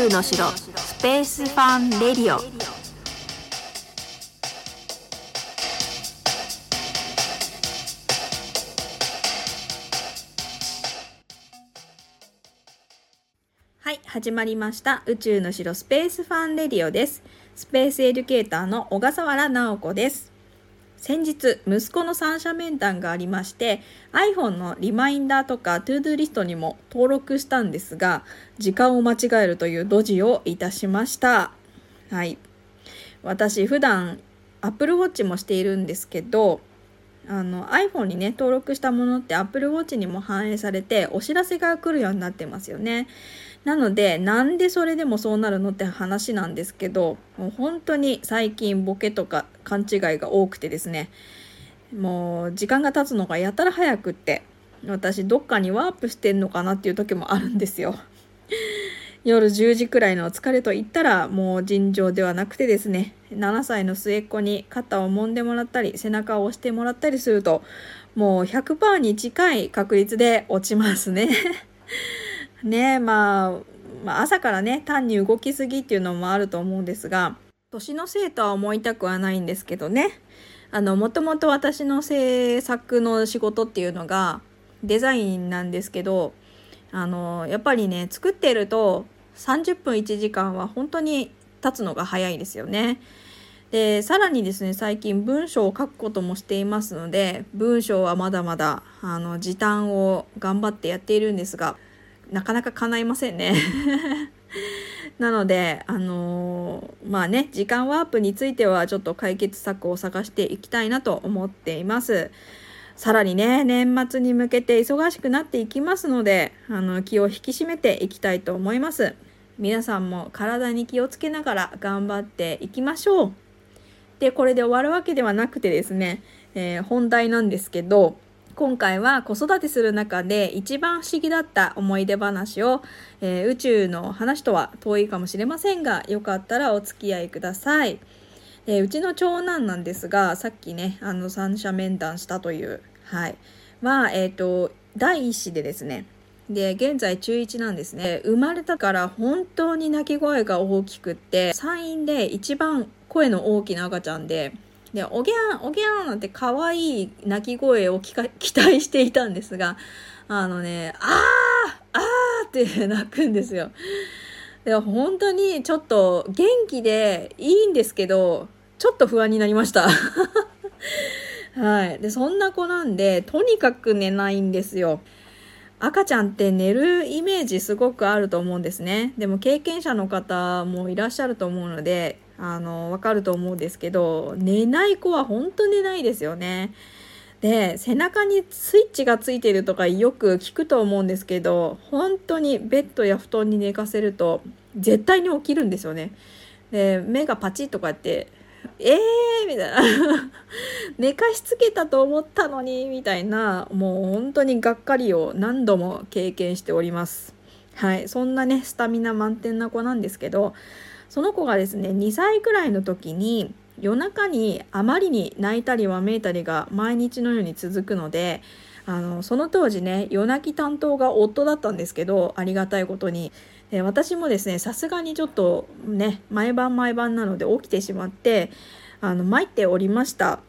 宙の城スペースファンレディオ。はい始まりました。宇宙の城スペースファンレディオです。 space educator の小笠原直子です。先日息子の三者面談がありまして iPhone のリマインダーとか to-do リストにも登録したんですが時間を間違えるというドジをいたしました。はい。私普段 Apple Watch もしているんですけどあの iPhone にね登録したものって Apple Watch にも反映されてお知らせが来るようになってますよね。なのでなんでそれでもそうなるのって話なんですけどもう本当に最近ボケとか勘違いが多くてですね。もう時間が経つのがやたら早くって私どっかにワープしてんのかなっていう時もあるんですよ。夜10時くらいの疲れと言ったらもう尋常ではなくてですね。7歳の末っ子に肩を揉んでもらったり背中を押してもらったりするともう100%に近い確率で落ちますね。ねまあ、まあ、朝からね単に動きすぎっていうのもあると思うんですが年のせいとは思いたくはないんですけどねあのもともと私の制作の仕事っていうのがデザインなんですけどあのやっぱりね作ってると30分1時間は本当に経つのが早いですよね。でさらにですね最近文章を書くこともしていますので文章はまだまだあの時短を頑張ってやっているんですがなかなか叶いませんね なので、あのー、まあね、時間ワープについてはちょっと解決策を探していきたいなと思っています。さらにね、年末に向けて忙しくなっていきますので、あの、気を引き締めていきたいと思います。皆さんも体に気をつけながら頑張っていきましょう。で、これで終わるわけではなくてですね、えー、本題なんですけど、今回は子育てする中で一番不思議だった思い出話を、えー、宇宙の話とは遠いかもしれませんがよかったらお付き合いください。えー、うちの長男なんですがさっきねあの三者面談したというはいまあえっ、ー、と第一子でですねで現在中1なんですね生まれたから本当に泣き声が大きくって産院で一番声の大きな赤ちゃんでで、おぎゃん、おぎゃんなんて可愛い鳴き声を期待していたんですが、あのね、あーあーって泣くんですよ。で、本当にちょっと元気でいいんですけど、ちょっと不安になりました。はい。で、そんな子なんで、とにかく寝ないんですよ。赤ちゃんって寝るイメージすごくあると思うんですね。でも経験者の方もいらっしゃると思うので、あの、わかると思うんですけど、寝ない子は本当寝ないですよね。で、背中にスイッチがついてるとかよく聞くと思うんですけど、本当にベッドや布団に寝かせると、絶対に起きるんですよね。で、目がパチッとかって、えーみたいな 寝かしつけたと思ったのにみたいなもう本当にがっかりを何度も経験しておりますはいそんなねスタミナ満点な子なんですけどその子がですね2歳くらいの時に夜中にあまりに泣いたりわめいたりが毎日のように続くのであのその当時ね夜泣き担当が夫だったんですけどありがたいことに。で私もですねさすがにちょっとね毎晩毎晩なので起きてしまってあの参っておりました。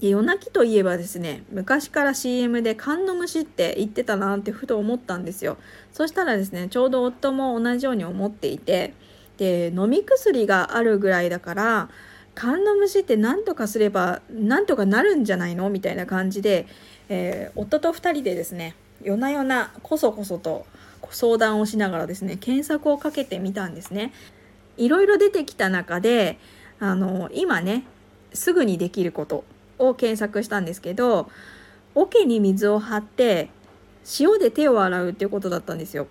夜泣きといえばですね昔から CM で寒の虫って言ってたなってふと思ったんですよ。そしたらですねちょうど夫も同じように思っていてで飲み薬があるぐらいだから寒の虫って何とかすれば何とかなるんじゃないのみたいな感じで、えー、夫と2人でですね夜な夜なこそこそと相談をしながらですね検索をかけてみたんですね。いろいろ出てきた中であの今ねすぐにできることを検索したんですけど桶に水を張って塩で手を洗うっていうことだったんですよ。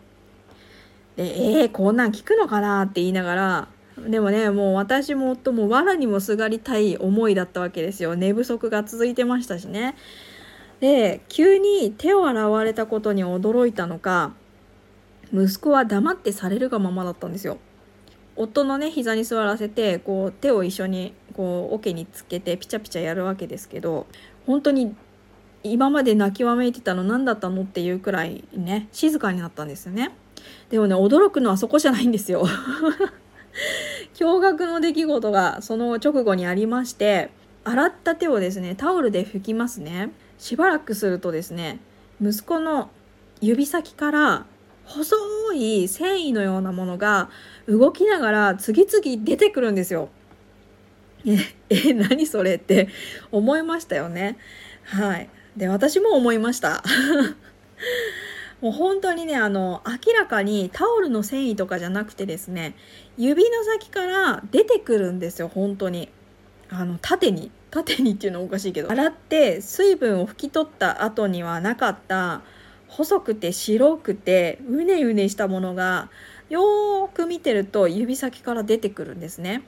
でえー、こんなん聞くのかなって言いながらでもねもう私も夫も藁にもすがりたい思いだったわけですよ。寝不足が続いてましたしね。で急に手を洗われたことに驚いたのか息子は黙ってされるがままだったんですよ。夫のね膝に座らせてこう手を一緒にこう桶につけてピチャピチャやるわけですけど本当に今まで泣きわめいてたの何だったのっていうくらいね静かになったんですよね。でもね驚くのはそこじゃないんですよ 驚愕の出来事がその直後にありまして洗った手をですねタオルで拭きますねしばらくするとですね息子の指先から細い繊維のようなものが動きながら次々出てくるんですよ。え、え、何それって思いましたよね。はい。で、私も思いました。もう本当にね、あの、明らかにタオルの繊維とかじゃなくてですね、指の先から出てくるんですよ、本当に。あの、縦に。縦にっていうのはおかしいけど。洗って水分を拭き取った後にはなかった細くて白くてうねうねしたものがよーく見てると指先から出てくるんですね。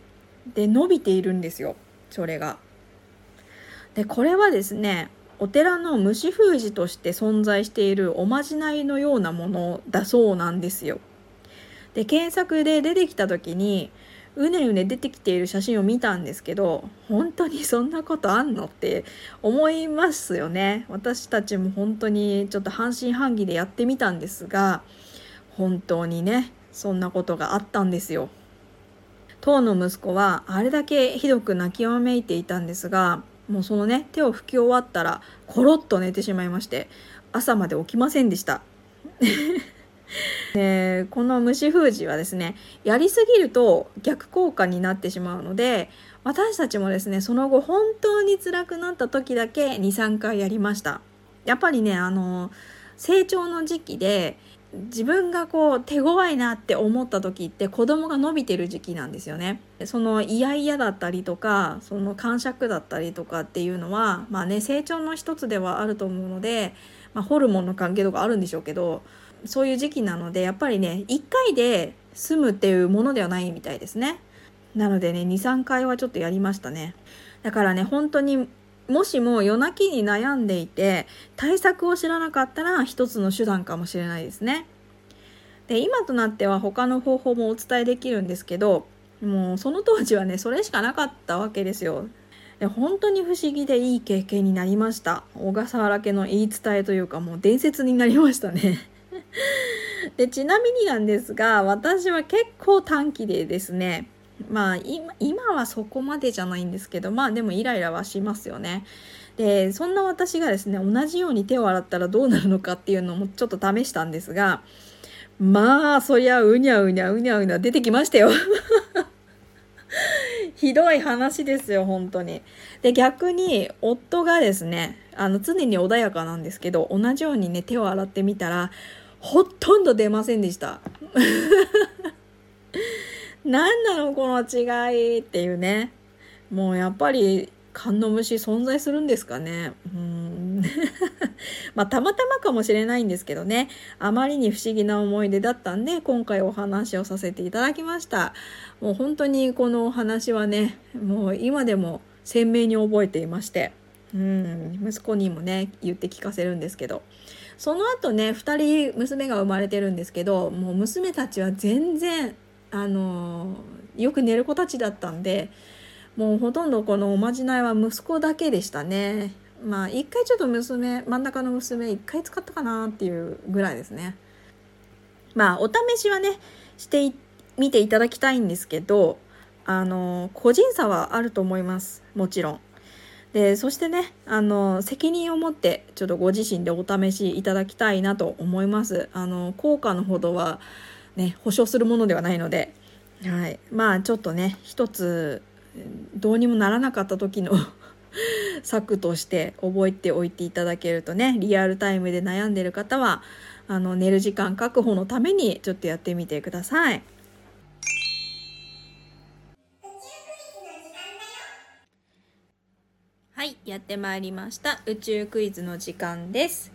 で伸びているんですよそれが。でこれはですねお寺の虫封じとして存在しているおまじないのようなものだそうなんですよ。で検索で出てきた時にうねうね出てきている写真を見たんですけど本当にそんなことあんのって思いますよね私たちも本当にちょっと半信半疑でやってみたんですが本当にねそんなことがあったんですよ当の息子はあれだけひどく泣きわめいていたんですがもうそのね手を拭き終わったらコロッと寝てしまいまして朝まで起きませんでした。でこの虫封じはですねやりすぎると逆効果になってしまうので私たちもですねその後本当に辛くなった時だけ23回やりました。やっぱりねあの成長の時期で自分がこう手強いなって思った時って子供が伸びてる時期なんですよね。その嫌々だったりとかその感触だったりとかっていうのはまあね成長の一つではあると思うので、まあ、ホルモンの関係とかあるんでしょうけどそういう時期なのでやっぱりね1回で済むっていうものではないみたいですねなのでね23回はちょっとやりましたねだからね本当にもしも夜泣きに悩んでいて対策を知らなかったら一つの手段かもしれないですね。で今となっては他の方法もお伝えできるんですけどもうその当時はねそれしかなかったわけですよ。で本当に不思議でいい経験になりました。小笠原家の言い伝えというかもう伝説になりましたね。でちなみになんですが私は結構短期でですねまあ今今はそこまでじゃないんですけどまあでもイライラはしますよね。でそんな私がですね同じように手を洗ったらどうなるのかっていうのもちょっと試したんですがまあそりゃうにゃうにゃうにゃうにゃ出てきましたよ。ひどい話ですよ本当に。で逆に夫がですねあの常に穏やかなんですけど同じようにね手を洗ってみたらほとんど出ませんでした。何なのこの違いっていうね。もうやっぱり観音虫存在するんですかね。うん まあたまたまかもしれないんですけどね。あまりに不思議な思い出だったんで今回お話をさせていただきました。もう本当にこのお話はね、もう今でも鮮明に覚えていまして。うん、息子にもね言って聞かせるんですけどその後ね2人娘が生まれてるんですけどもう娘たちは全然あのよく寝る子たちだったんでもうほとんどこのおまじないは息子だけでしたね。まあ一回ちょっと娘真ん中の娘一回使ったかなっていうぐらいですね。まあお試しはねしてみていただきたいんですけどあの個人差はあると思います。もちろん。でそしてねあの責任を持ってちょっとご自身でお試しいただきたいなと思います。あの効果のほどはね保証するものではないので、はい、まあちょっとね一つどうにもならなかった時の 策として覚えておいていただけるとねリアルタイムで悩んでる方はあの寝る時間確保のためにちょっとやってみてください。はい、やってまいりました。宇宙クイズの時間です。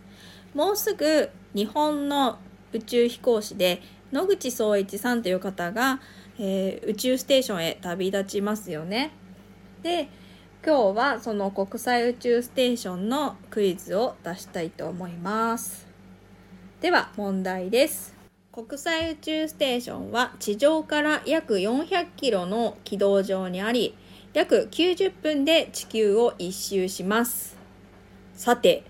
もうすぐ日本の宇宙飛行士で野口聡一さんという方が、えー、宇宙ステーションへ旅立ちますよね。で、今日はその国際宇宙ステーションのクイズを出したいと思います。では問題です。国際宇宙ステーションは地上から約400キロの軌道上にあり、約90分で地球を一周しますさて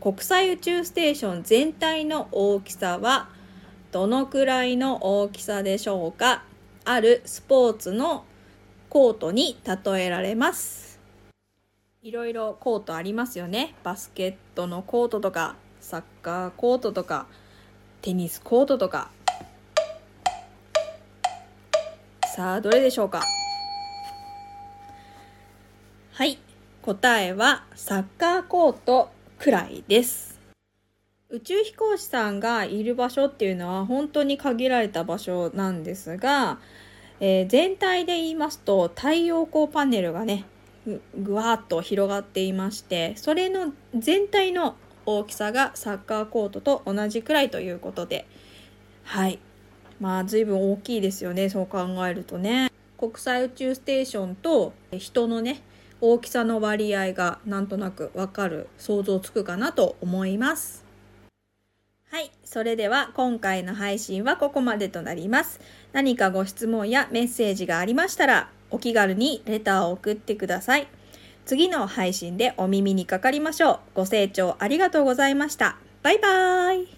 国際宇宙ステーション全体の大きさはどのくらいの大きさでしょうか？あるスポーツのコートに例えられます。いろいろコートありますよね。バスケットのコートとかサッカーコートとかテニスコートとか。さあどれでしょうか？はい。答えはサッカーコートくらいです。宇宙飛行士さんがいる場所っていうのは本当に限られた場所なんですが、えー、全体で言いますと太陽光パネルがねぐわっと広がっていましてそれの全体の大きさがサッカーコートと同じくらいということではい。まあ随分大きいですよねそう考えるとね。国際宇宙ステーションと人のね大きさの割合がなんとなくわかる想像つくかなと思います。はいそれでは今回の配信はここまでとなります。何かご質問やメッセージがありましたらお気軽にレターを送ってください。次の配信でお耳にかかりましょう。ご清聴ありがとうございました。バイバーイ。